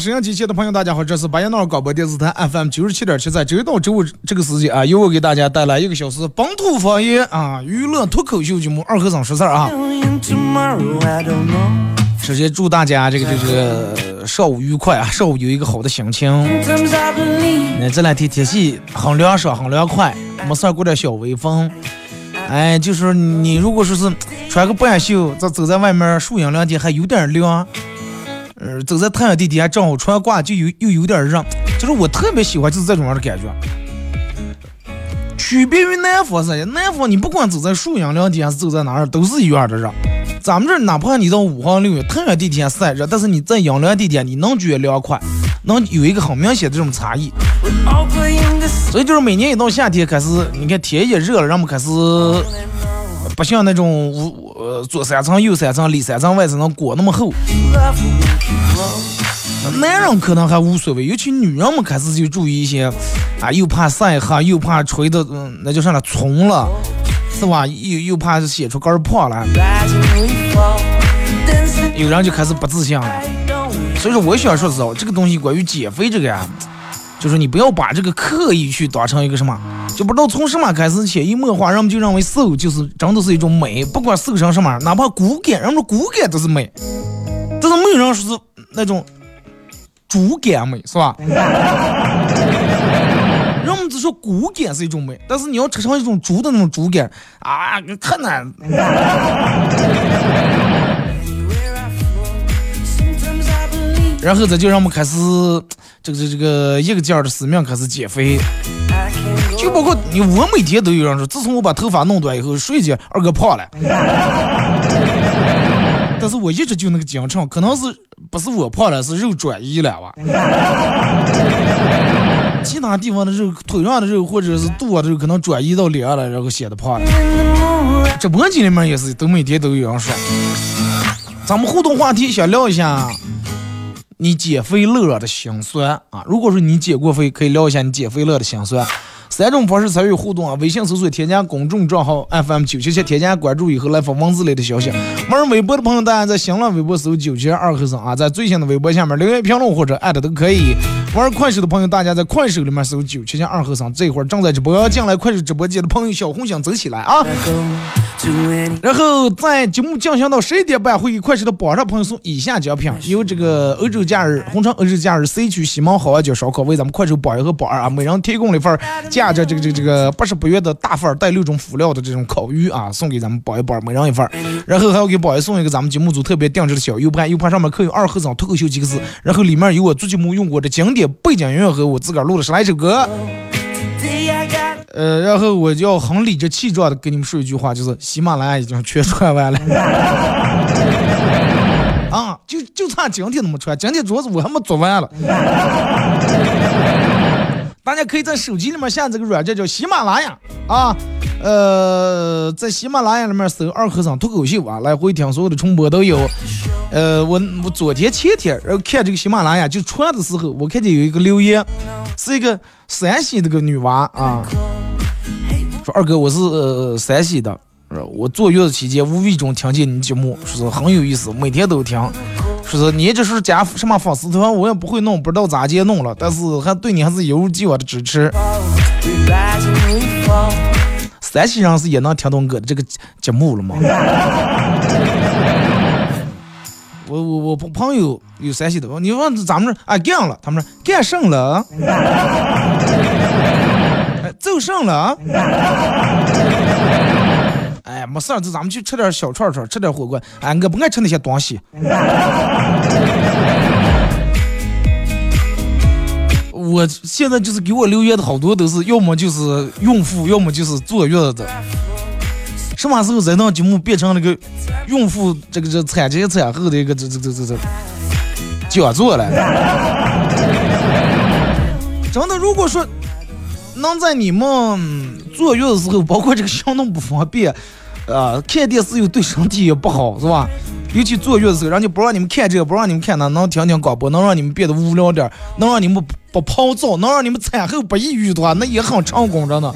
沈阳机前的朋友，大家好，这是巴彦淖尔广播电视台 FM 九十七点七，在周一到周五这个时间啊，由我给大家带来一个小时本土方言啊娱乐脱口秀节目《二和尚说事儿》啊。首先祝大家这个这个上午愉快啊，上午有一个好的心情。那这两天天气很凉爽，很凉快，没事儿过点小微风。哎，就是你如果说是穿个半袖，这走在外面树荫凉天还有点凉。呃，走在太阳地底下正好穿挂就有又有点热，就是我特别喜欢就是这种样的感觉。区别于南方是，南方你不管走在树荫凉地还是，走在哪儿都是一样的热。咱们这儿哪怕你到五号六月太阳地底下晒热，但是你在阴凉地点你能觉得凉快，能有一个很明显的这种差异。所以就是每年一到夏天开始，你看天也热了，人们开始不像那种屋呃左三层右三层里三层外三层裹那么厚。男人可能还无所谓，尤其女人们开始就注意一些，啊，又怕晒黑，又怕吹的，嗯，那叫啥了，虫了，是吧？又又怕显出根泡了，有人就开始不自信了。所以说，我想说的是哦，这个东西关于减肥这个呀，就是你不要把这个刻意去当成一个什么，就不知道从什么开始潜移默化，人们就认为瘦就是真的是一种美，不管瘦成什么，哪怕骨感，人们骨感都是美，但是没有人说是那种。猪感美是吧？人们只说骨感是一种美，但是你要吃成一种猪的那种猪感啊，可难。然后这就让我们开始这个这个一个劲儿的死命开始减肥，就包括你我每天都有人说，自从我把头发弄短以后，瞬间二哥胖了。但是我一直就那个经常，可能是不是我胖了，是肉转移了吧？其他地方的肉，腿上的肉或者是肚子的肉，可能转移到脸上了，然后显得胖了。直播间里面也是，都每天都有人说。咱们互动话题想聊一下你减肥乐的心酸啊！如果说你减过肥，可以聊一下你减肥乐的心酸。三种方式参与互动啊！微信搜索添加公众账号 FM 九七七，添加关注以后来发文字类的消息。玩微博的朋友，大家在新浪微博搜九七二和尚啊，在最新的微博下面留言评论或者艾特都可以。玩快手的朋友，大家在快手里面搜九七七二和尚，这会儿正在直播。进来快手直播间的朋友，小红心走起来啊！然后在节目进行到十一点半，会给快手的榜上朋友送以下奖品：由这个欧洲假日红城欧洲假日 C 区西门好玩角烧烤为咱们快手榜一和榜二啊，每人提供了一份价值这个这个这个八十八元的大份带六种辅料的这种烤鱼啊，送给咱们榜一榜二每人一份。然后还要给榜一送一个咱们节目组特别定制的小 U 盘，U 盘上面刻有“二和尚脱口秀”几个字，然后里面有我做节目用过的经典背景音乐和我自个儿录的十来首歌。呃，然后我就要很理直气壮的跟你们说一句话，就是喜马拉雅已经全传完了。啊，就就差今天那么传，今天主要是我还没做完了。大家可以在手机里面下这个软件叫喜马拉雅啊，呃，在喜马拉雅里面搜二和尚脱口秀啊，来回听所有的重播都有。呃，我我昨天前天然后看这个喜马拉雅就传的时候，我看见有一个留言，是一个山西那个女娃啊，说二哥我是呃山西的，我坐月子期间无意中听见你节目，说是很有意思，每天都听。说是你这是加什么粉丝团，我也不会弄，不知道咋接弄了，但是还对你还是一如既往的支持。山西人是也能听懂我的这个节目了吗？我我我朋友有山西的，你问咱们这啊干了，他们说干上了，哎走上了，哎没事儿，就咱们去吃点小串串，吃点火锅，哎我不爱吃那些东西。我现在就是给我留言的好多都是要么就是孕妇，要么就是坐月子的。什么时候在那节目变成那个孕妇这个这产前产后的一个这这这这这讲座了？真的，如果说能在你们坐月子时候，包括这个行动不方便，呃，看电视又对身体也不好，是吧？尤其坐月子时候，人家不让你们看这个，不让你们看那，能听听广播，能让你们变得无聊点，能让你们不泡澡，能让你们产后不抑郁的话，那也很成功着呢。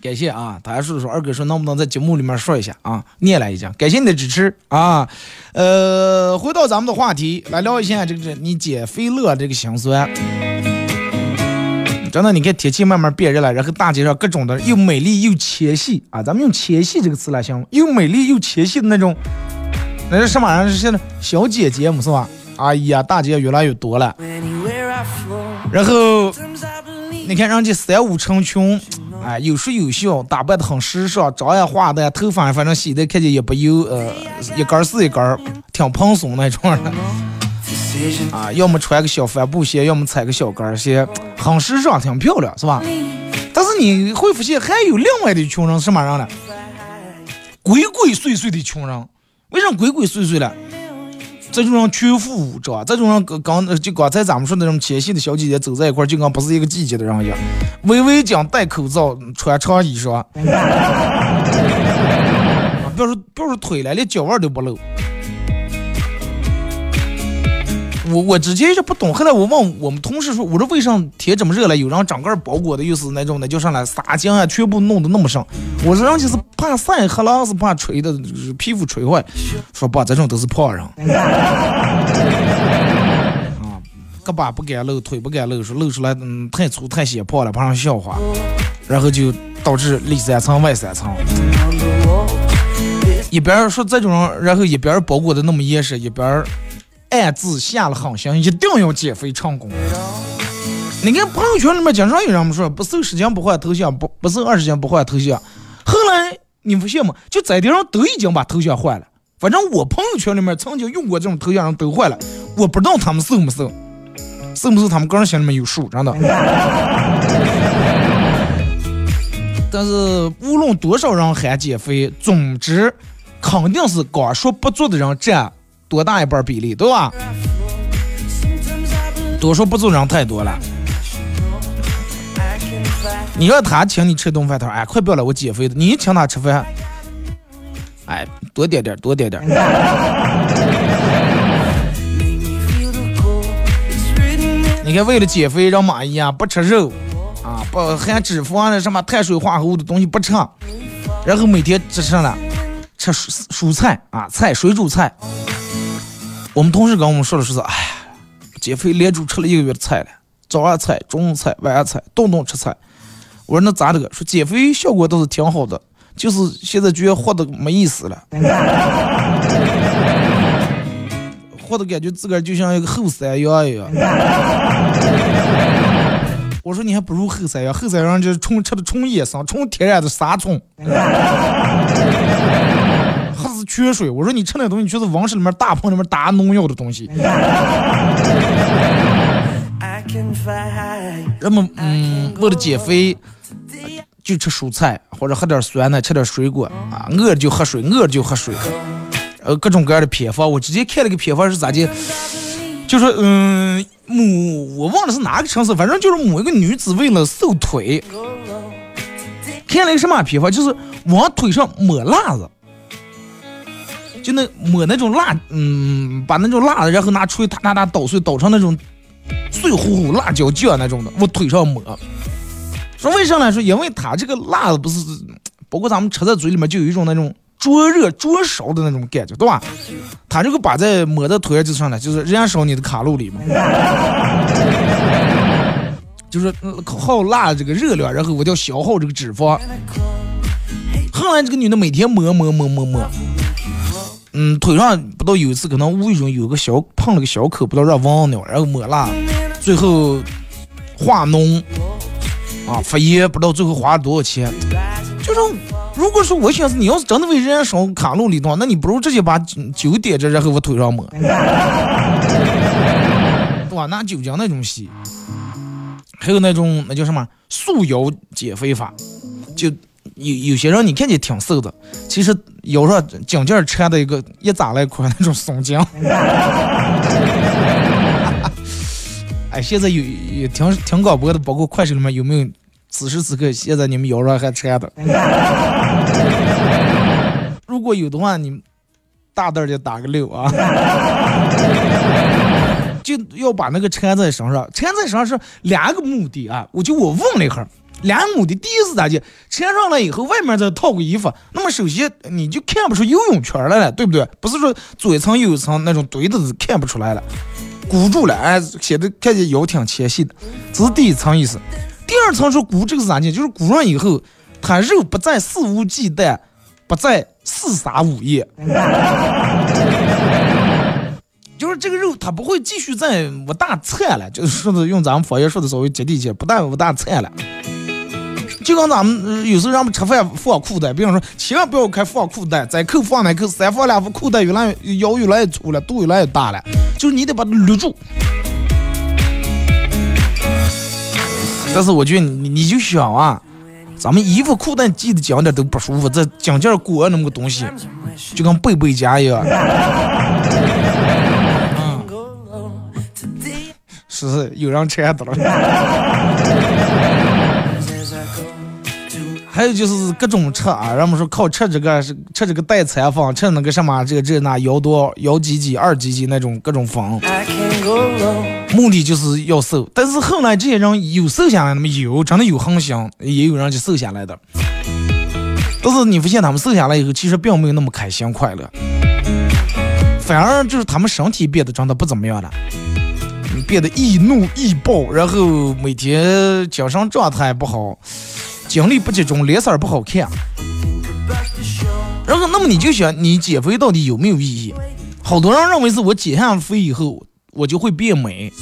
感谢啊！大家说说二哥说能不能在节目里面说一下啊？念来一下，感谢你的支持啊！呃，回到咱们的话题来聊一下这个你减肥乐这个心酸。真的，你看天气慢慢变热了，然后大街上各种的又美丽又纤细啊，咱们用纤细这个词来形容，又美丽又纤细的那种，那是什么玩意儿？是现在小姐姐们是吧？哎呀，大姐越来越多了。然后你看人家三五成群。哎，有说有笑，打扮的很时尚，妆也化的，头发反正洗的看见也不油，呃，一根是一根，挺蓬松那种的。啊，要么穿个小帆布鞋，要么踩个小跟鞋，很时尚，挺漂亮，是吧？但是你会发现，还有另外的群人什么人呢？鬼鬼祟祟的群人，为什么鬼鬼祟祟了？这种人全副武装，这种人刚刚就刚才咱们说那种纤细的小姐姐走在一块，就跟不是一个季节的人一样。微微讲、戴口罩、穿长衣裳，不要说不要说腿了，连脚腕都不露。我我之前就不懂，后来我问我们同事说，我说为啥天这么热了，有人整个包裹的又是那种的叫上来纱巾啊，全部弄得那么深。我说人家是怕晒黑了，是怕吹的皮肤吹坏。说不，这种都是胖人。啊，胳膊不敢露，腿不敢露，说露出来嗯太粗太显胖了，怕人笑话。然后就导致里三层外三层。一边说这种人，然后一边包裹的那么严实，一边。暗自下了狠心，一定要减肥成功。你看朋友圈里面经常有人们说，不瘦十斤不换头像，不不瘦二十斤不换头像。后来你不信吗？就在地上都已经把头像换了。反正我朋友圈里面曾经用过这种头像人都换了。我不知道他们瘦没瘦，瘦不瘦他们个人心里面有数，真的。但是无论多少人喊减肥，总之肯定是光说不做的人占。多大一半比例，对吧？多说不做人太多了。你让他请你吃顿饭，他说：“哎，快不要了，我减肥的。”你请他吃饭，哎，多点点，多点点。你看，为了减肥，让蚂蚁啊不吃肉啊，不含脂肪的什么碳水化合物的东西不吃，然后每天吃什么？吃蔬蔬菜啊，菜水煮菜。我们同事跟我们说的是，哎，减肥连住吃了一个月的菜了，早上菜、中午菜、晚上菜，顿顿吃菜。我说那咋的？说减肥效果倒是挺好的，就是现在觉得活的没意思了，活的感觉自个儿就像一个后山羊一样。我说你还不如后山羊，后山羊就是纯吃的纯野生、纯天然的沙虫。缺水，我说你吃那东西就是温室里面大棚里面打农药的东西。人们嗯，为了减肥，就吃蔬菜或者喝点酸奶，吃点水果啊，饿了就喝水，饿了就喝水，呃，各种各样的偏方。我直接看了个偏方是咋的，就说嗯，某我忘了是哪个城市，反正就是某一个女子为了瘦腿，看了一个什么偏方，就是往腿上抹辣子。就那抹那种辣，嗯，把那种辣的，然后拿锤哒哒哒捣碎，捣成那种碎乎乎辣椒酱那种的，我腿上抹。说为啥来说，因为它这个辣子不是，包括咱们吃在嘴里面就有一种那种灼热灼烧的那种感觉，对吧？它这个把在抹在腿上就是啥呢？就是燃烧你的卡路里嘛，就是耗辣这个热量，然后我就消耗这个脂肪。后来这个女的每天抹抹抹抹抹，嗯，腿上不到有一次可能无意中有个小碰了个小口，不知道让忘了，然后抹辣，最后化脓啊发炎，不知道最后花了多少钱。就是如果说我寻思你要是真的为燃烧卡路里的话，那你不如直接把酒点着，然后我腿上抹，对吧？拿酒精那种洗，还有那种那叫什么束腰减肥法，就。有有些人你看见挺瘦的，其实腰上紧紧缠的一个一扎来块那种松紧。哎，现在有有听听广播的，包括快手里面有没有？此时此刻，现在你们腰上还缠的？如果有的话，你大胆就打个六啊！就要把那个缠在身上，缠在身上是两个目的啊！我就我问了一下。两亩的第一是咋的？穿上了以后，外面再套个衣服，那么首先你就看不出游泳圈来了，对不对？不是说左一层右一层那种堆的看不出来了，箍住了，哎，显得看见腰挺纤细的，这是第一层意思。第二层说箍这个是咋的？就是箍上以后，它肉不再肆无忌惮，不再四撒五叶，就是这个肉它不会继续再不大颤了，就是说的用咱们方言说的稍微接地气，不但不大颤了。就跟咱们有时候让我们吃饭放裤带，比方说千万不要开放裤带，再扣放那扣，三放两放，裤带越来越腰越来越粗了，肚越来越大了，就是你得把它捋住。但是我觉得你你就想啊，咱们衣服裤带系的紧点都不舒服，这紧劲裹那么个东西，就跟背背夹一样。嗯，是有人拆的了。还有就是各种吃啊，人们说靠吃这个是吃这个代餐粉，吃那个什么这个这那幺多幺几几二几几那种各种粉，目的就是要瘦。但是后来这些人有瘦下来的吗？有，真的有恒心，也有人就瘦下来的。但是你发现他们瘦下来以后，其实并没有那么开心快乐，反而就是他们身体变得真的不怎么样了，变得易怒易暴，然后每天精神状态不好。精力不集中，脸色不好看。然后，那么你就想，你减肥到底有没有意义？好多人认为是我减下肥以后，我就会变美。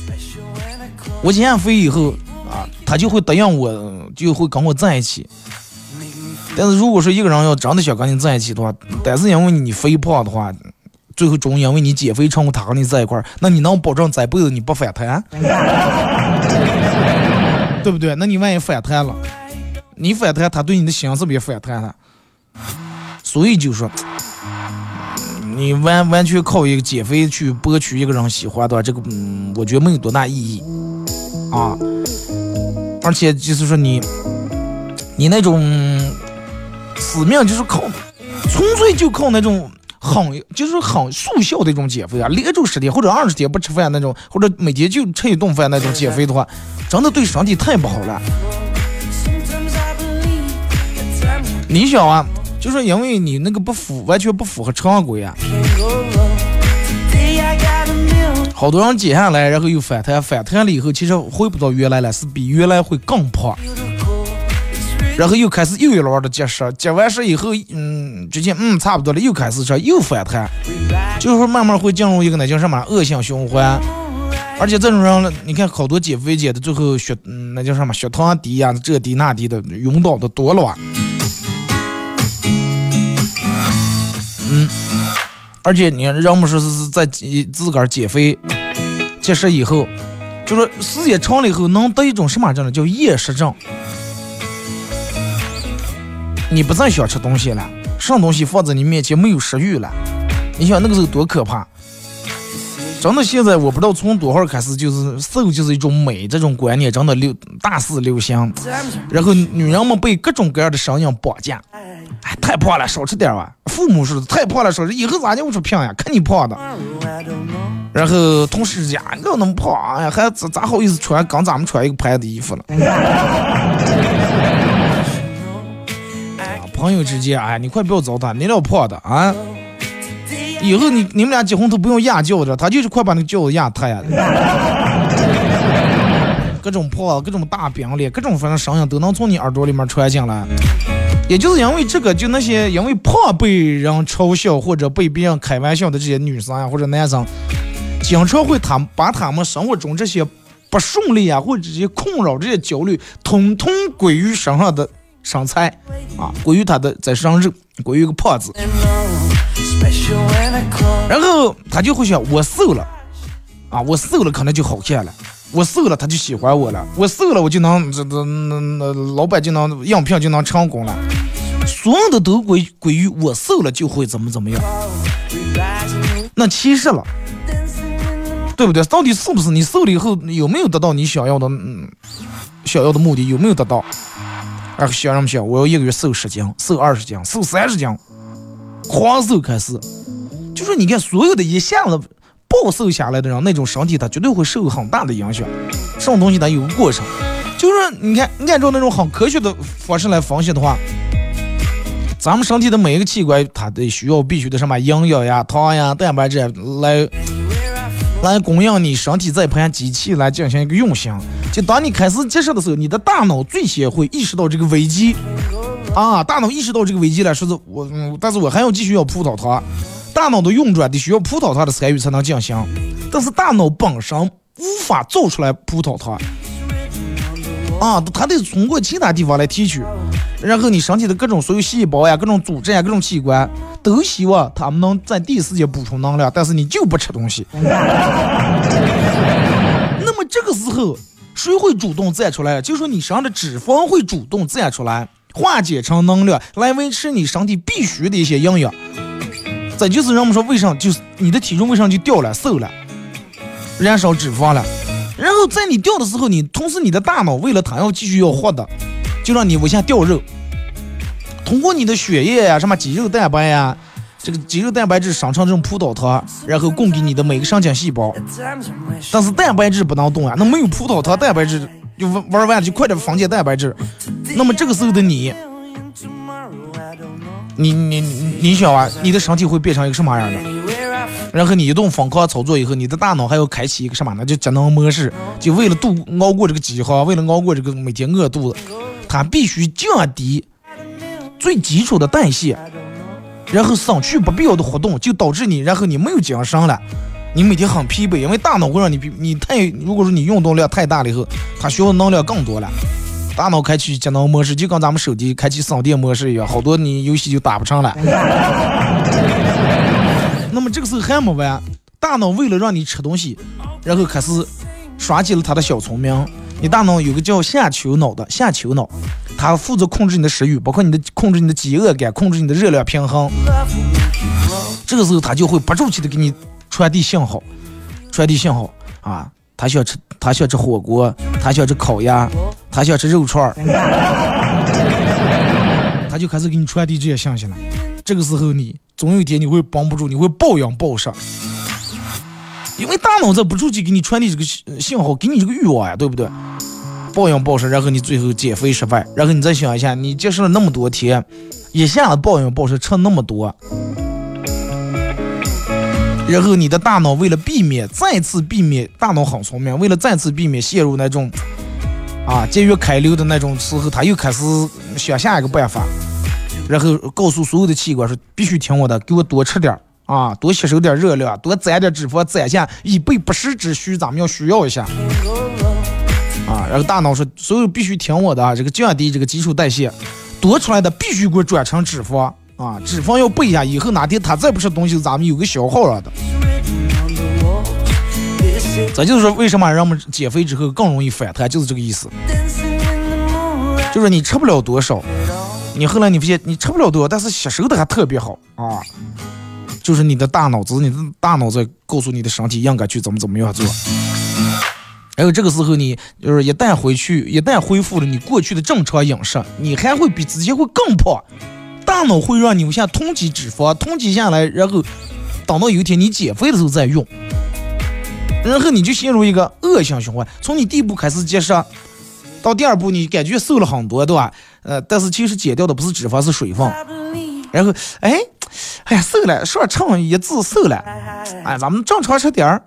我减下肥以后啊，他就会答应我，就会跟我在一起。但是如果说一个人要真的想跟你在一起的话，但是因为你肥胖的话，最后终因为你减肥成功，他和你在一块儿，那你能保证这辈子你不反弹？对不对？那你万一反弹了？你反弹，他对你的心是不是也反弹了？所以就说，你完完全靠一个减肥去博取一个人喜欢的话，这个嗯，我觉得没有多大意义啊。而且就是说你，你那种死命就是靠，纯粹就靠那种很就是很速效的一种减肥啊，连着十天或者二十天不吃饭那种，或者每天就吃一顿饭那种减肥的话，真的对身体太不好了。你想啊，就是因为你那个不符，完全不符合常规啊。好多人减下来，然后又反弹，反弹了以后，其实回不到原来了，是比原来会更胖。然后又开始又一轮的节食，节完食以后，嗯，最近嗯差不多了，又开始吃，又反弹，就是慢慢会进入一个那叫什么恶性循环。而且这种人，你看好多减肥减的最后血，嗯，那叫什么血糖低呀，这低那低的，晕倒的多了哇。而且你人们说是是在自个儿减肥、节食以后，就说时间长了以后能得一种什么症呢？叫厌食症。你不再想吃东西了，什东西放在你面前没有食欲了。你想那个时候多可怕？真的，现在我不知道从多少开始，就是瘦就是一种美这种观念真的流大肆流行，然后女人们被各种各样的声音绑架。太胖了，少吃点吧。父母说，太胖了，少吃以后咋就出平呀？看你胖的。然后同事家，你那么胖，哎呀，还咋咋好意思穿刚咱们穿一个牌子衣服了？朋友之间，哎，你快不要糟蹋，你老胖的啊！以后你你们俩结婚都不用压轿子，他就是快把那个轿子压塌呀！各种胖，各种大饼脸，各种反正声音都能从你耳朵里面传进来。也就是因为这个，就那些因为胖被人嘲笑或者被别人开玩笑的这些女生啊或者男生，经常会他把他们生活中这些不顺利啊或者这些困扰、这些焦虑，统统归于身上的身材啊，归于他的在身上肉，归于一个胖子。然后他就会想，我瘦了啊，我瘦了可能就好看了。我瘦了，他就喜欢我了。我瘦了，我就能这这那那老板就能应聘就能成功了。所有的都归归于我瘦了就会怎么怎么样。那其实了，对不对？到底是不是你瘦了以后有没有得到你想要的嗯想要的目的？有没有得到？啊想什么想？我要一个月瘦十斤，瘦二十斤，瘦三十斤，狂瘦开始。就说你看，所有的一下子。暴瘦下来的人，那种身体他绝对会受很大的影响。什么东西它有个过程，就是你看按照那种很科学的方式来分析的话，咱们身体的每一个器官，它得需要必须的什么营养呀、糖呀、蛋白质来来供应你身体这盘机器来进行一个运行。就当你开始接受的时候，你的大脑最先会意识到这个危机啊，大脑意识到这个危机了，说是我，但是我还要继续要葡萄糖。大脑的运转得需要葡萄糖的参与才能进行，但是大脑本身无法造出来葡萄糖，啊，它得通过其他地方来提取，然后你身体的各种所有细胞呀、各种组织呀、各种器官都希望它们能在第一时间补充能量，但是你就不吃东西。那么这个时候谁会主动站出来？就说你身上的脂肪会主动站出来，化解成能量来维持你身体必须的一些营养。这就是人们说为啥就是你的体重为啥就掉了瘦了，燃烧脂肪了，然后在你掉的时候，你同时你的大脑为了它要继续要活的，就让你往下掉肉，通过你的血液呀、什么肌肉蛋白呀，这个肌肉蛋白质生成这种葡萄糖，然后供给你的每个神经细胞。但是蛋白质不能动啊，那没有葡萄糖，蛋白质就玩玩完了就快点分解蛋白质，那么这个时候的你。你你你想啊，你的身体会变成一个什么样的？然后你一顿疯狂操作以后，你的大脑还要开启一个什么呢？就节能模式，就为了度熬过这个饥荒，为了熬过这个每天饿肚子，它必须降低最基础的代谢，然后省去不必要的活动，就导致你，然后你没有精神了，你每天很疲惫，因为大脑会让你疲你太，如果说你运动量太大了以后，它需要能量更多了。大脑开启节能模式，就跟咱们手机开启省电模式一样，好多你游戏就打不成了。那么这个时候还没完，大脑为了让你吃东西，然后开始耍起了他的小聪明。你大脑有个叫下丘脑的下丘脑，它负责控制你的食欲，包括你的控制你的饥饿感，控制你的热量平衡。这个时候它就会不住气的给你传递信号，传递信号啊。他想吃，他想吃火锅，他想吃烤鸭，他想吃肉串儿，他就开始给你传递这些信息了。这个时候，你总有一天你会绷不住，你会暴饮暴食，因为大脑在不住气给你传递这个信号，给你这个欲望呀，对不对？暴饮暴食，然后你最后减肥失败，然后你再想一下，你节食了那么多天，一下子暴饮暴食吃那么多。然后你的大脑为了避免再次避免大脑很聪明，为了再次避免陷入那种啊节约开流的那种时候，他又开始想下一个办法，然后告诉所有的器官说必须听我的，给我多吃点啊，多吸收点热量，多攒点脂肪，攒下以备不时之需，咱们要需要一下啊。然后大脑说所有必须听我的啊，这个降低这个基础代谢，多出来的必须给我转成脂肪。啊，脂肪要备一下，以后哪天他再不吃东西，咱们有个消耗了的。这就是说，为什么让我们减肥之后更容易反弹，就是这个意思。就是你吃不了多少，你后来你发现你吃不了多少，但是吸收的还特别好啊。就是你的大脑子，你的大脑在告诉你的身体应该去怎么怎么样做。还有这个时候，你就是一旦回去，一旦恢复了你过去的正常饮食，你还会比之前会更胖。大脑会让你往下囤积脂肪，囤积下来，然后等到有一天你减肥的时候再用，然后你就陷入一个恶性循环。从你第一步开始节食，到第二步你感觉瘦了很多，对吧？呃，但是其实减掉的不是脂肪，是水分。然后，哎，哎呀，瘦了，说称一字瘦了，哎，咱们正常吃点儿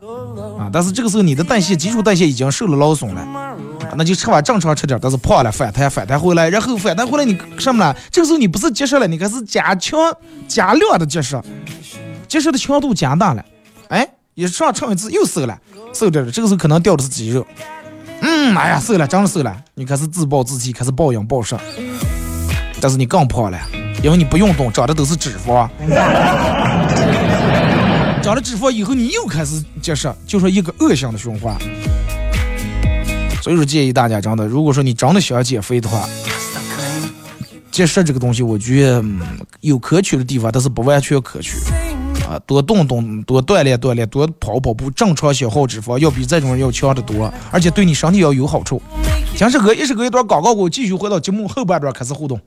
啊。但是这个时候你的代谢基础代谢已经受了劳损了，那就吃完正常吃点儿，但是胖了反弹反弹回来，然后反弹回来你什么了？这个时候你不是节食了，你开始加强加量的节食，节食的强度加大了，哎，一上称一次又瘦了，瘦点了，这个时候可能掉的是肌肉，嗯，哎呀，瘦了，真的瘦了，你开始自暴自弃，开始暴饮暴食，但是你更胖了。因为你不运动，长的都是脂肪，长了脂肪以后，你又开始节食，就是一个恶性的循环。所以说，建议大家真的，如果说你真的想减肥的话，节食这个东西，我觉得有可取的地方，但是不完全可取啊。多动动，多锻炼锻炼，多跑跑步，正常消耗脂肪要比这种人要强得多，而且对你身体要有好处。行，是哥，一时隔一段广告，我继续回到节目后半段开始互动。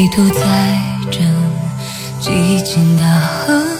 迷途在这寂静的河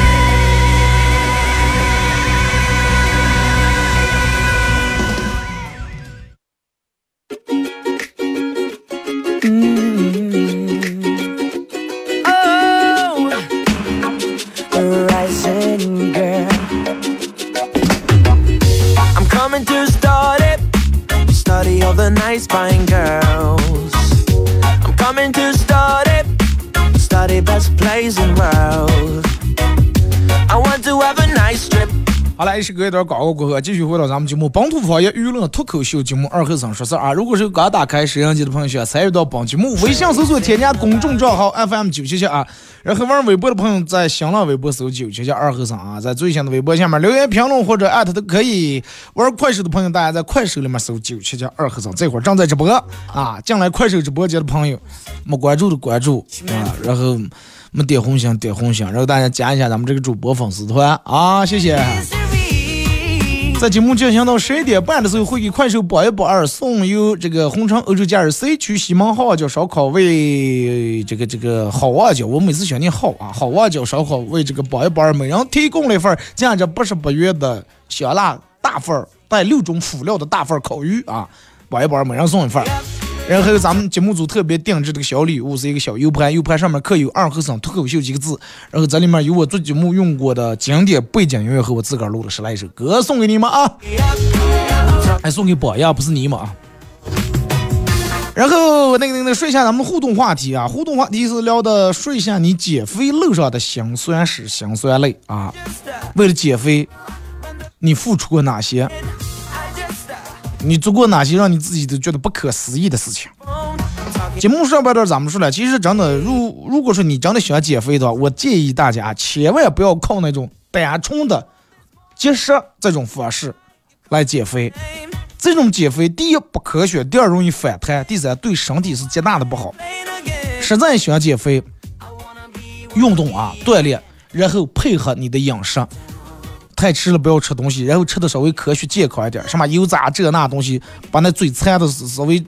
心。好来，是隔一段广告过后，继续回到咱们节目《本土方言娱乐脱口秀》节目二和尚说事啊！如果是刚打开摄像机的朋友，需要参与到本节目，微信搜索添加公众账号 FM 九七七啊，然后玩微博的朋友在新浪微博搜九七七二和尚啊，在最新的微博下面留言评论或者艾特都可以。玩快手的朋友，大家在快手里面搜九七七二和尚，这会儿正在直播啊！进来快手直播间的朋友，没关注的关注啊，然后没点红心点红心，然后大家加一下咱们这个主播粉丝团啊，谢谢。在节目进行到十一点半的时候，会给快手榜一榜二送由这个红城欧洲假日 C 区西门好望角烧烤为这个这个好旺角，我每次想念好啊，好旺角烧烤为这个榜一榜二每人提供了一份价值八十八元的香辣大份带六种辅料的大份烤鱼啊，榜一榜二每人送一份。然后咱们节目组特别定制这个小礼物是一个小 U 盘，U 盘上面刻有“二和尚脱口秀”几个字，然后这里面有我做节目用过的经典背景音乐和我自个儿录了十来首歌送给你们啊！还送给榜样，不是你们啊！然后那个那个说一下咱们互动话题啊，互动话题是聊的说一下你减肥路上的辛酸史、辛酸泪啊。为了减肥，你付出过哪些？你做过哪些让你自己都觉得不可思议的事情？节目上半段咱们说了，其实真的，如如果说你真的想减肥的话，我建议大家千万不要靠那种单纯的节食这种方式来减肥。这种减肥，第一不科学，第二容易反弹，第三对身体是极大的不好。实在想减肥，运动啊，锻炼，然后配合你的饮食。太吃了不要吃东西，然后吃的稍微科学健康一点，什么油炸这那东西，把那嘴馋的稍微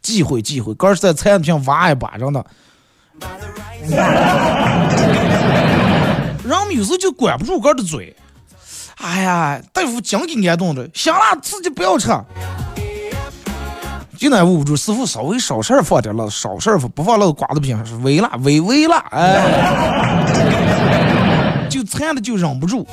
忌讳忌讳。刚是在餐厅挖一把，真的。人们有时候就管不住个的嘴。哎呀，大夫讲给俺动的，行了自己不要吃。就那捂不住，师傅稍微少事儿放点了，少事儿不放那个瓜子不行，是微辣，微微辣，哎，就馋的就忍不住。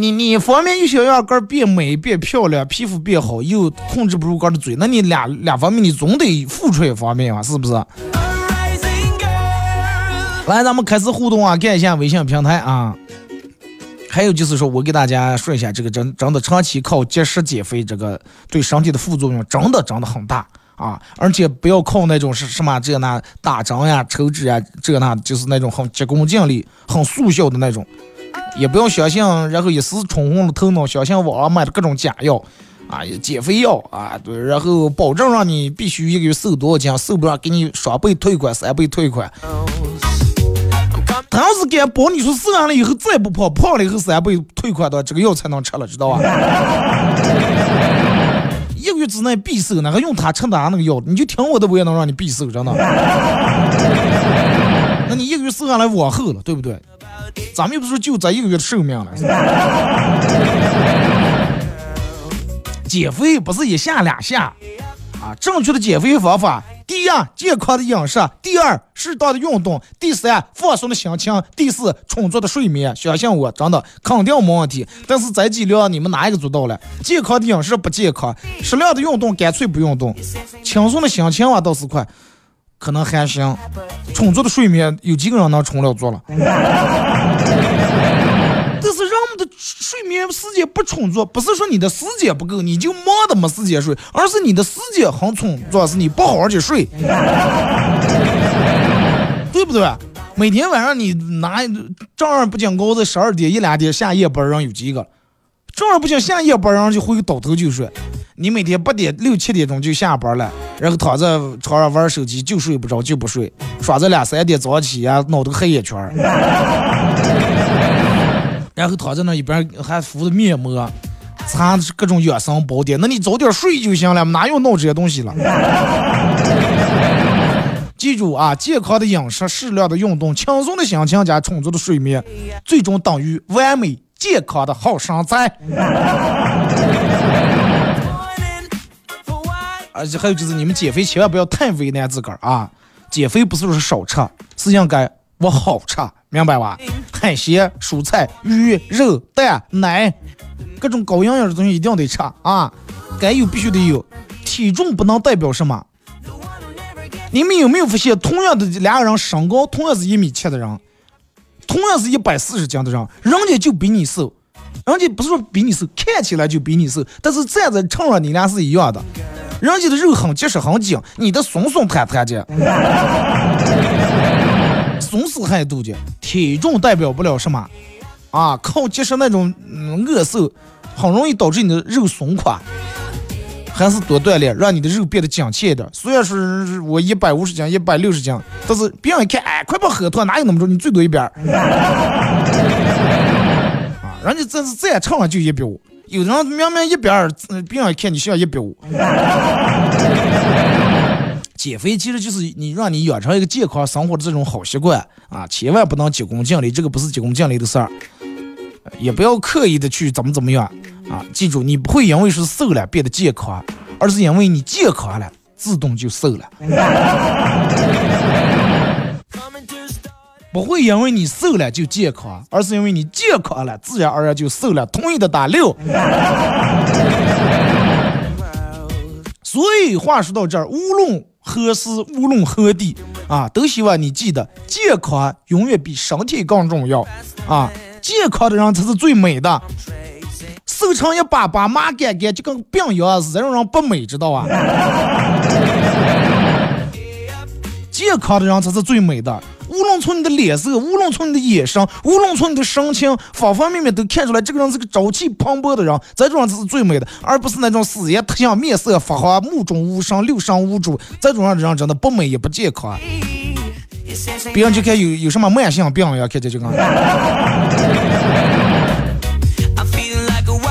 你你方面又想让个变美变漂亮，皮肤变好，又控制不住个的嘴，那你俩两方面你总得付出一方面啊，是不是？来，咱们开始互动啊，看一下微信平台啊。还有就是说，我给大家说一下，这个真真的长期靠节食减肥，这个对身体的副作用真的真的很大啊！而且不要靠那种是什么这那打针呀、抽脂啊，这那就是那种很急功近利、很速效的那种。也不要相信，然后一时冲昏了头脑，相信网上卖的各种假药，啊，减肥药啊，对，然后保证让你必须一个月瘦多少斤，瘦不上给你双倍退款、三倍退款。他要是敢保你说瘦完了以后再不胖，胖了以后三倍退款的，这个药才能吃了，知道吧？一个月之内必瘦，哪个用他吃哪那个药？你就听我的，我也能让你必瘦，真的。那你一个月瘦下来往后了，对不对？咱们又不是就这一个月的寿命了。减肥不是一下两下啊，正确的减肥方法：第一，健康的饮食；第二，适当的运动；第三，放松的心情；第四，充足的睡眠。相信我，真的肯定没问题。但是这几条你们哪一个做到了？健康的饮食不健康，适量的运动干脆不运动，轻松的心情啊倒是快，可能还行。充足的睡眠，有几个人能充了足了？但是人们的睡眠时间不充足，不是说你的时间不够，你就忙的没时间睡，而是你的时间很充足，是你不好好去睡，对不对？每天晚上你拿正儿不经熬到十二点一两点下夜班人有几个？正儿不经下夜班人就会倒头就睡。你每天八点六七点钟就下班了，然后躺在床上玩手机就睡不着就不睡，耍着两三点早起呀，脑袋黑眼圈。然后躺在那一边还敷着面膜，擦各种养生宝典。那你早点睡就行了，哪有闹这些东西了？记住啊，健康的饮食、适量的运动、轻松的心情加充足的睡眠，最终等于完美健康的好身材。而且还有就是，你们减肥千万不要太为难自个儿啊！减肥不是说少吃，是应该我好吃，明白吧？海鲜、蔬菜、鱼、肉、蛋、奶，各种高营养的东西一定得吃啊！该有必须得有。体重不能代表什么。你们有没有发现，同样的两个人身高，同样是一米七的人，同样是一百四十斤的人，人家就比你瘦，人家不是说比你瘦，看起来就比你瘦，但是站在秤上你俩是一样的。人家的肉很结实很紧，你的松松坦坦的，松弛还度的。体重代表不了什么，啊，靠结实那种饿瘦，很容易导致你的肉松垮。还是多锻炼，让你的肉变得紧切一点。虽然说我一百五十斤、一百六十斤，但是别人一看，哎，快把喝脱，哪有那么重？你最多一边儿。啊，人家这是这样称上就一百五。有人明明一百二，别人看你像一百五。减肥其实就是你让你养成一个健康生活的这种好习惯啊，千万不能急功近利，这个不是急功近利的事儿，也不要刻意的去怎么怎么样啊。记住，你不会因为是瘦了变得健康，而是因为你健康了，自动就瘦了。不会因为你瘦了就健康，而是因为你健康了，自然而然就瘦了。同意的打六。所以话说到这儿，无论何时，无论何地啊，都希望你记得，健康永远比身体更重要啊！健康的人才是最美的，瘦成一把把麻杆杆，就跟病一样，这种人不美，知道吧？健康的人才是最美的。无论从你的脸色，无论从你的眼神，无论从你的神情，方方面面都看出来，这个人是个朝气蓬勃的人，这种人才是最美的，而不是那种死颜特相、面色发黄、目中无神、六神无主，这种人的人真的不美也不健康。别人就看有有什么慢性病呀，看这就讲。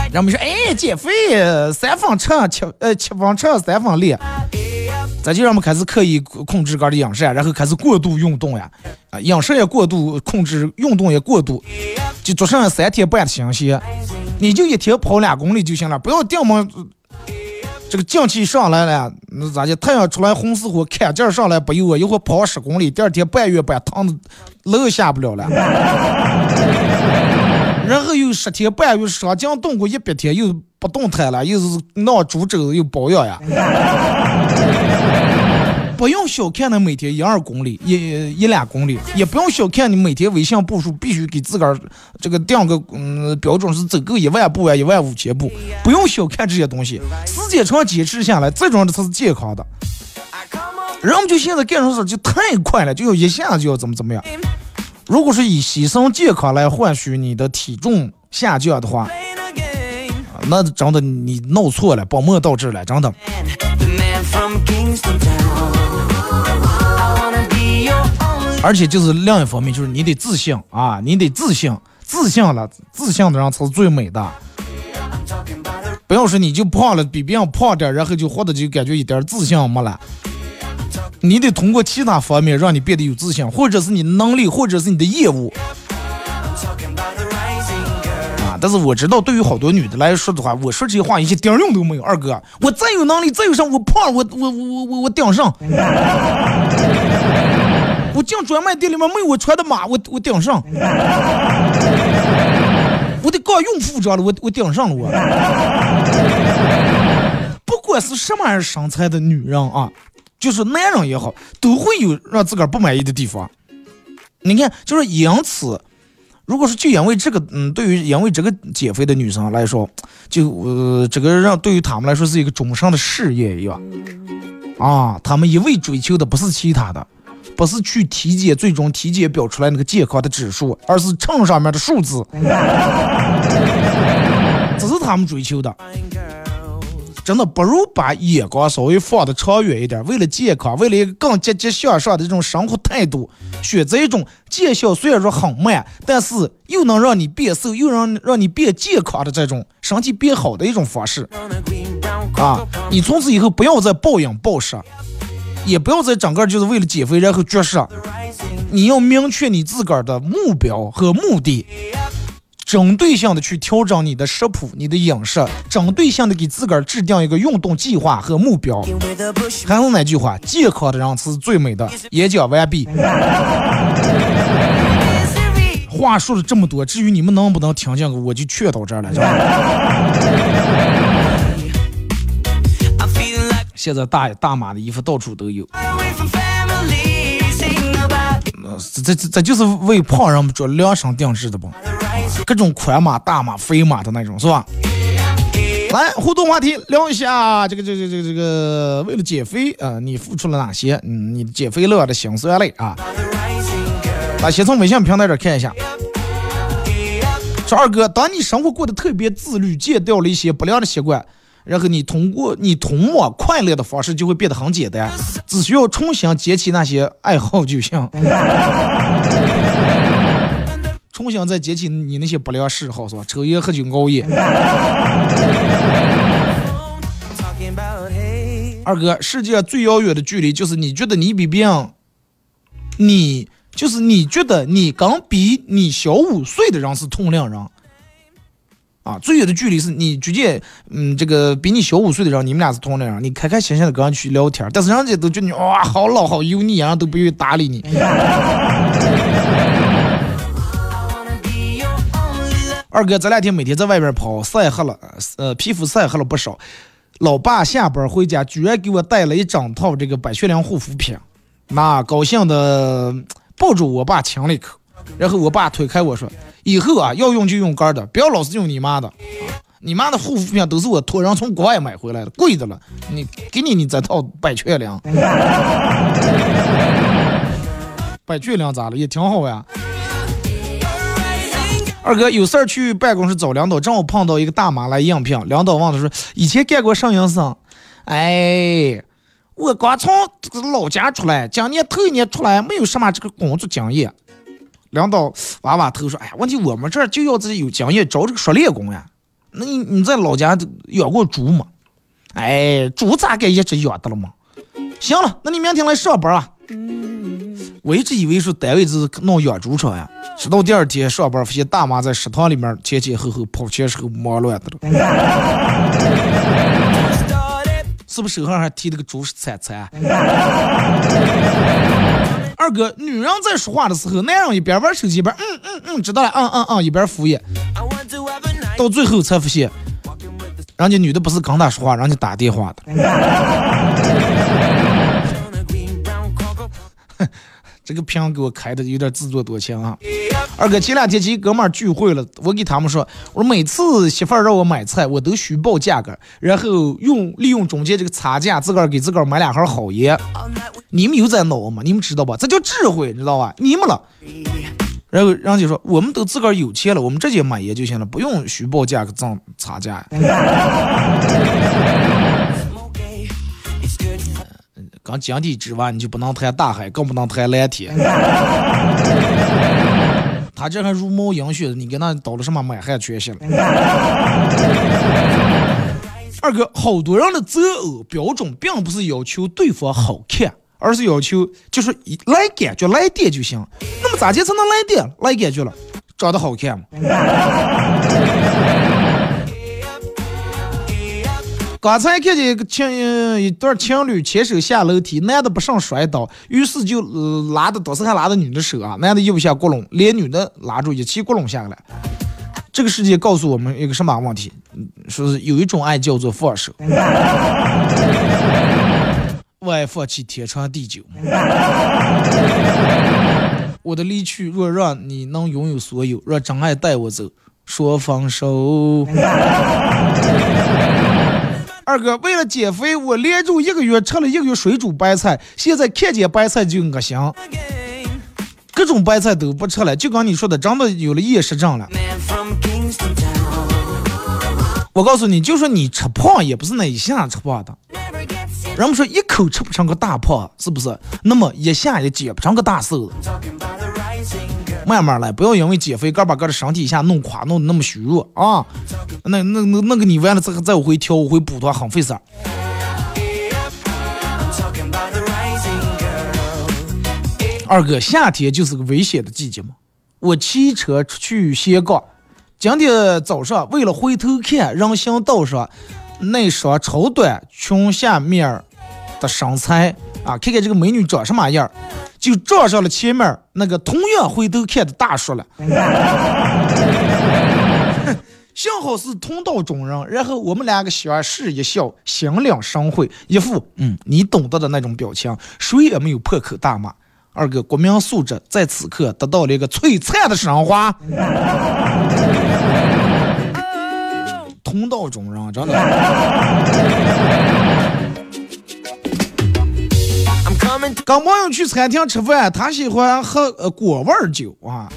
人们说，哎，减肥三分吃，七呃七分吃，三分练。咱就让我们开始刻意控制个的饮食，然后开始过度运动呀，啊，饮食也过度控制，运动也过度，就做上三天半的新鲜，你就一天跑两公里就行了，不要定么这个劲气上来了，那咋的？太阳出来红似火，坎劲上来不有啊？一会儿跑十公里，第二天半月板疼的楼下不了了，然后又十天半月伤筋动骨，一百天又不动弹了，又是闹猪肘又保养呀。不用小看那每天一二公里，一一两公里，也不用小看你每天微信步数，必须给自个儿这个定个嗯标准是走够一万步啊，一万五千步。不用小看这些东西，时间长坚持下来，最重要的才是健康的。人们就现在干这事就太快了，就要一下就要怎么怎么样。如果是以牺牲健康来换取你的体重下降的话，那真的你弄错了，本末倒置了，真的。而且就是另一方面，就是你得自信啊，你得自信，自信了，自信的人才是最美的。不要说你就胖了，比别人胖点，然后就活的就感觉一点自信没了。你得通过其他方面让你变得有自信，或者是你能力，或者是你的业务。啊，但是我知道，对于好多女的来说的话，我说这些话一些点用都没有。二哥，我再有能力，再有上，我胖，我我我我我顶上。我进专卖店里面没有我穿的码，我我顶上。我得搞用服装了，我我顶上了我。不管是什么样身材的女人啊，就是男人也好，都会有让自个儿不满意的地方。你看，就是因此，如果说就因为这个，嗯，对于因为这个减肥的女生来说，就呃，这个让对于他们来说是一个终生的事业一样。啊，他们一味追求的不是其他的，不是去体检最终体检表出来那个健康的指数，而是秤上面的数字。这是他们追求的。真的不如把眼光稍微放得长远一点，为了健康，为了一个更积极向上的这种生活态度，选择一种见效虽然说很慢，但是又能让你变瘦，又让让你变健康的这种身体变好的一种方式。啊，你从此以后不要再暴饮暴食，也不要再整个就是为了减肥然后绝食，你要明确你自个儿的目标和目的。针对性的去调整你的食谱、你的饮食，针对性的给自个儿制定一个运动计划和目标。还是那句话，健康的人是最美的。演讲完毕。话说了这么多，至于你们能不能听见，我就劝到这儿了。现在大大码的衣服到处都有。这这这就是为胖人们做量身定制的吧？各种宽码、大码、肥码的那种，是吧？来互动话题聊一下，这个这个这个这个，为了减肥啊，你付出了哪些？嗯，你减肥乐的辛酸泪啊？来，先从微信平台这看一下。说二哥，当你生活过得特别自律，戒掉了一些不良的习惯。然后你通过你通往快乐的方式就会变得很简单，只需要重新捡起那些爱好就行，重新再捡起你那些不良嗜好，是吧？抽烟、喝酒、熬夜。二哥，世界上最遥远的距离就是你觉得你比别人，你就是你觉得你刚比你小五岁的人是同龄人。啊，最远的距离是你直接，嗯，这个比你小五岁的人，你们俩是同龄人，你开开心心的跟人去聊天，但是人家都觉得你哇，好老好油腻啊，都不愿意搭理你。二哥，这两天每天在外边跑，晒黑了，呃，皮肤晒黑了不少。老爸下班回家，居然给我带了一整套这个百雀羚护肤品，那高兴的抱住我爸亲了一口。然后我爸推开我说：“以后啊，要用就用干的，不要老是用你妈的。你妈的护肤品都是我托人从国外买回来的，贵的了。你给你你这套百雀羚，百雀羚咋了？也挺好呀。”二哥有事儿去办公室找领导，正好碰到一个大妈来应聘。领导问他说：“以前干过什么营生？”哎，我刚从老家出来，今年头一年出来，没有什么这个工作经验。领导娃娃头说：“哎呀，问题我们这儿就要自己有经验招这个熟练工呀。那你你在老家养过猪吗？哎，猪咋该一直养的了吗？行了，那你明天来上班啊。我一直以为是单位是弄养猪场呀，直到第二天上班，发现大妈在食堂里面前前后后跑前时候忙乱的了。是不是手上还提了个猪是餐餐？二哥，女人在说话的时候，男人一边玩手机一边嗯嗯嗯，知道了，嗯嗯嗯，一边敷衍，到最后才发现，人家女的不是跟他说话，人家打电话的。这个片给我开的有点自作多情啊！二哥，前两天几个哥们聚会了，我给他们说，我说每次媳妇儿让我买菜，我都虚报价格，然后用利用中间这个差价，自个儿给自个儿买两盒好烟。你们有在闹吗？你们知道吧？这叫智慧，知道吧？你们了。然后人家说，我们都自个儿有钱了，我们直接买烟就行了，不用虚报价格挣差价。刚井底之蛙，你就不能谈大海，更不能谈蓝天。他这还茹毛饮血的，你给那倒了什么满汉全席了？二哥，好多人的择偶标准并不是要求对方好看，而是要求就是一来感觉来电就行。那么咋地才能来电来感觉了？长得好看吗？刚才看见一个情一对情侣牵手下楼梯，男的不慎摔倒，于是就呃拉的当时还拉的女的手啊，男的一不下咕隆，连女的拉住一起咕隆下来。这个世界告诉我们一个什么问题？说是有一种爱叫做放手，我爱放弃天长地久。我的离去若让你能拥有所有，让真爱带我走，说分手。二哥，为了减肥，我连住一个月吃了一个月水煮白菜，现在看见白菜就恶心，各种白菜都不吃了，就刚你说的，真的有了厌食症了。我告诉你，就说你吃胖也不是那一下吃胖的，人们说一口吃不成个大胖，是不是？那么一下也减不成个大瘦子。慢慢来，不要因为减肥，个把个的身体一下弄垮，弄得那么虚弱啊！那那那那个你完了再再回调回补的很费事儿。二哥，夏天就是个危险的季节嘛。我骑车出去斜杠，今天早上为了回头看人行道上那双超短裙下面的身材啊，看看这个美女长什么样儿，就撞上了前面那个同样回头看的大叔了。幸好是同道中人，然后我们两个相视一笑，心领神会，一副嗯你懂得的那种表情，谁也没有破口大骂。二哥国民素质在此刻得到了一个璀璨的升华。同道中人，真的。跟朋友去餐厅吃饭，他喜欢喝呃果味酒啊。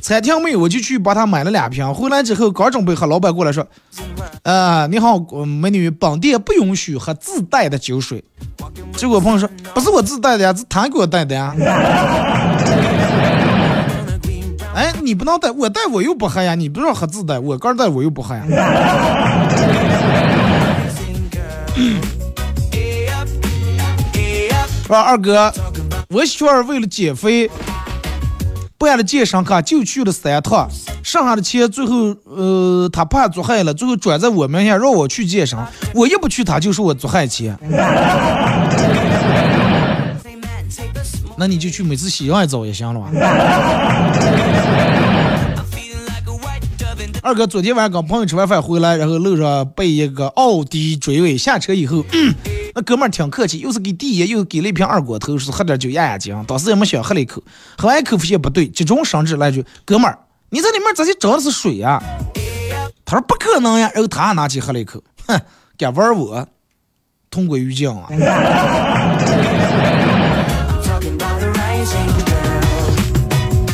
餐厅没有，我就去帮他买了两瓶。回来之后刚准备喝，老板过来说：“呃，你好，美女，本店不允许喝自带的酒水。”结果朋友说：“不是我自带的呀，是他给我带的呀。”哎，你不能带，我带我又不喝呀，你不让喝自带，我刚带我又不喝呀。说二哥，我媳妇儿为了减肥，办了健身卡，就去了三趟，剩下的钱最后，呃，他怕做害了，最后转在我名下，让我去健身。我一不去，他就说我做害钱。那你就去每次洗完澡也行了吧？二哥昨天晚上跟朋友吃完饭回来，然后路上被一个奥迪追尾，下车以后，那哥们儿挺客气，又是给递烟，又给了一瓶二锅头，说喝点酒压压惊。当时也没想喝了一口，喝完一口发现不对，急中生智来句：“哥们儿，你在里面咋地找的是水呀、他说：“不可能呀。”然后他拿起喝了一口，哼，敢玩我，同归于尽啊！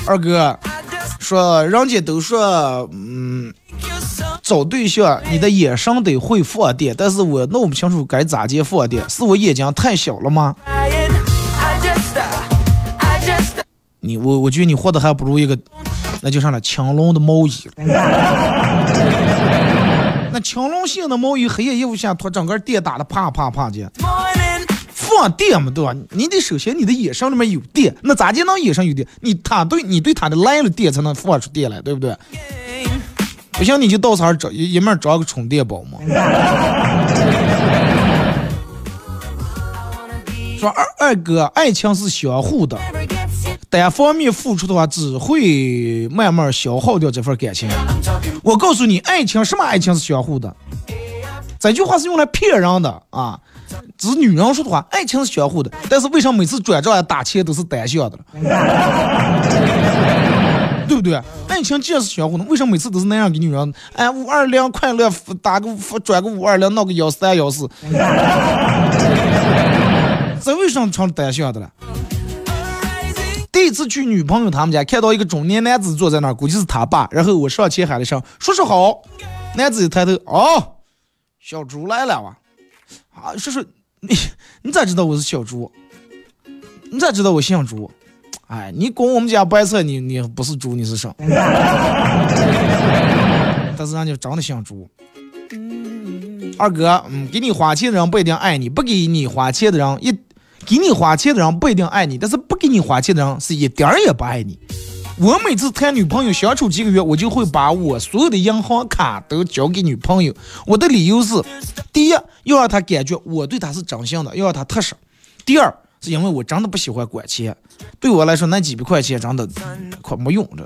二哥说，人家都说，嗯，找对象你的眼神得会放电，但是我弄不清楚该咋接放电，是我眼睛太小了吗？你我我觉得你活的还不如一个，那就上了青龙的毛衣。那青龙性的毛衣，黑夜衣服下脱，整个电打的啪啪啪的。放电嘛，对吧？你得首先你的眼神里面有电，那咋就能眼神有电？你他对你对他的来了电才能放出电来，对不对？不行你就到场找一一面找个充电宝嘛。说二二哥，爱情是相互的，单方面付出的话，只会慢慢消耗掉这份感情。我告诉你，爱情什么爱情是相互的？这句话是用来骗人的啊！只是女人说的话，爱情是相互的，但是为什么每次转账打钱都是单向的了？对不对？爱情既然是相互的，为什么每次都是那样给女人？哎，五二零快乐，打个转个五二零，闹个幺三幺四，这为什么成单向的了？第一次去女朋友他们家，看到一个中年男子坐在那儿，估计是他爸。然后我上前喊了一声：“叔叔好。”男子一抬头，哦，小猪来了哇！啊，叔叔，你你咋知道我是小猪？你咋知道我姓猪？哎，你管我们家白菜，你你不是猪，你是啥？但是人家长得像猪。二哥，嗯，给你花钱的人不一定爱你，不给你花钱的人一给你花钱的人不一定爱你，但是不给你花钱的人是一点儿也不爱你。我每次谈女朋友相处几个月，我就会把我所有的银行卡都交给女朋友。我的理由是：第一，要让她感觉我对她是真心的，要让她踏实；第二，是因为我真的不喜欢管钱，对我来说那几百块钱真的快没用。这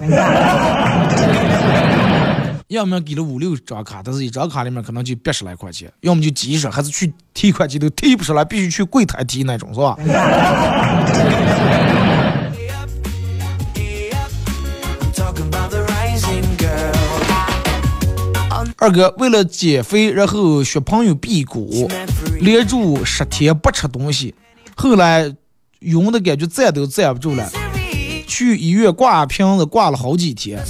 要么给了五六张卡，但是一张卡里面可能就八十来块钱；要么就几十，还是去提款机都提不出来，必须去柜台提那种，是吧？二哥为了减肥，然后学朋友辟谷，连住十天不吃东西，后来晕的感觉站都站不住了，去医院挂瓶子挂了好几天，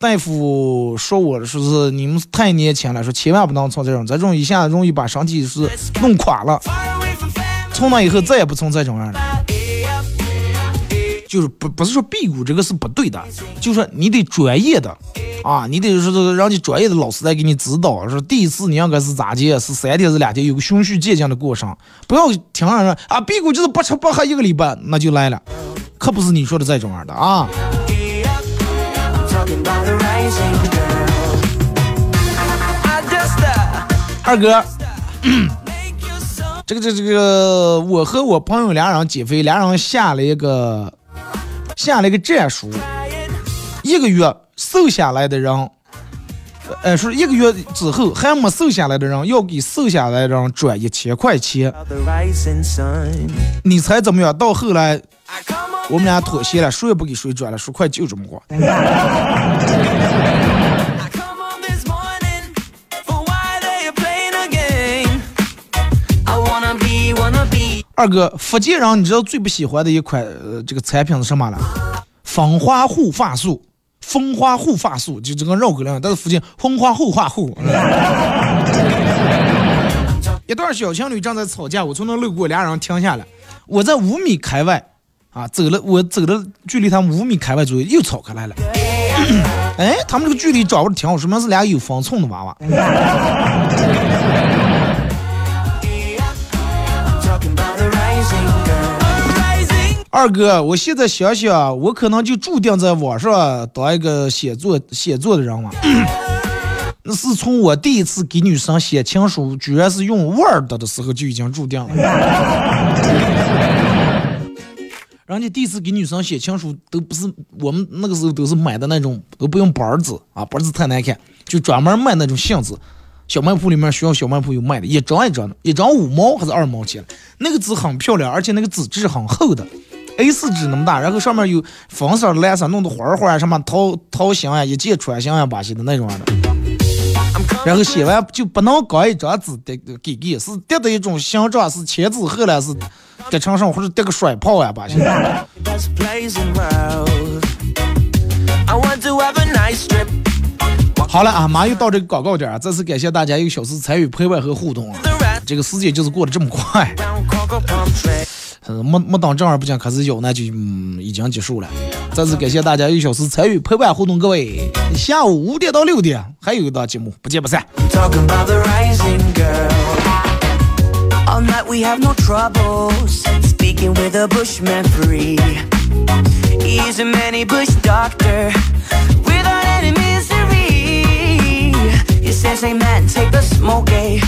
大夫说我说是你们太年轻了，说千万不能从这种，这种一下子容易把身体是弄垮了，从那以后再也不从这种样了。就是不不是说辟谷这个是不对的，就是说你得专业的，啊，你得说让你专业的老师来给你指导，说第一次你应该是咋接，是三天是两天，有个循序渐进的过程，不要听人说啊辟谷就是不吃不喝一个礼拜，那就来了，可不是你说的这种样的啊。二哥，这个这这个，我和我朋友俩人减肥，俩人下了一个。下了一个战书，一个月瘦下来的人，呃，说一个月之后还没瘦下来的人，要给瘦下来的人转一千块钱。你猜怎么样？到后来，我们俩妥协了，谁也不给谁转了，说快就这么过。二哥，福建人你知道最不喜欢的一款呃这个产品是什么了？蜂花护发素，蜂花护发素就这个绕口令，但是福建蜂花护发护。一对小情侣正在吵架，我从那路过，俩人停下来。我在五米开外啊，走了，我走的距离他们五米开外左右，又吵开来了。哎，他们这个距离掌握的挺好，说明是俩有分寸的娃娃。二哥，我现在想想，我可能就注定在网上当一个写作写作的人了。那是从我第一次给女生写情书，居然是用 Word 的时候就已经注定了。人家第一次给女生写情书，都不是我们那个时候都是买的那种，都不用本子啊，本子太难看，就专门卖那种信纸。小卖铺里面，需要小卖铺有卖的，一张一张的，一张五毛还是二毛钱？那个纸很漂亮，而且那个纸质很厚的。A4 纸那么大，然后上面有粉色、蓝色弄的花花什么桃桃心呀、一箭穿心呀、把些的那种的。然后写完就不能搞一张纸叠给给，是叠的一种形状，是签字后来是叠成上或者叠个甩炮呀把些。好了啊，马上又到这个广告点儿，再次感谢大家一个小时参与陪伴和互动啊！这个时间就是过得这么快。没没当正儿不讲，开始咬那就嗯已经结束了。再次感谢大家一小时参与陪伴互动，各位下午五点到六点还有一档节目，不见不散。Say man, take the smoke, eh?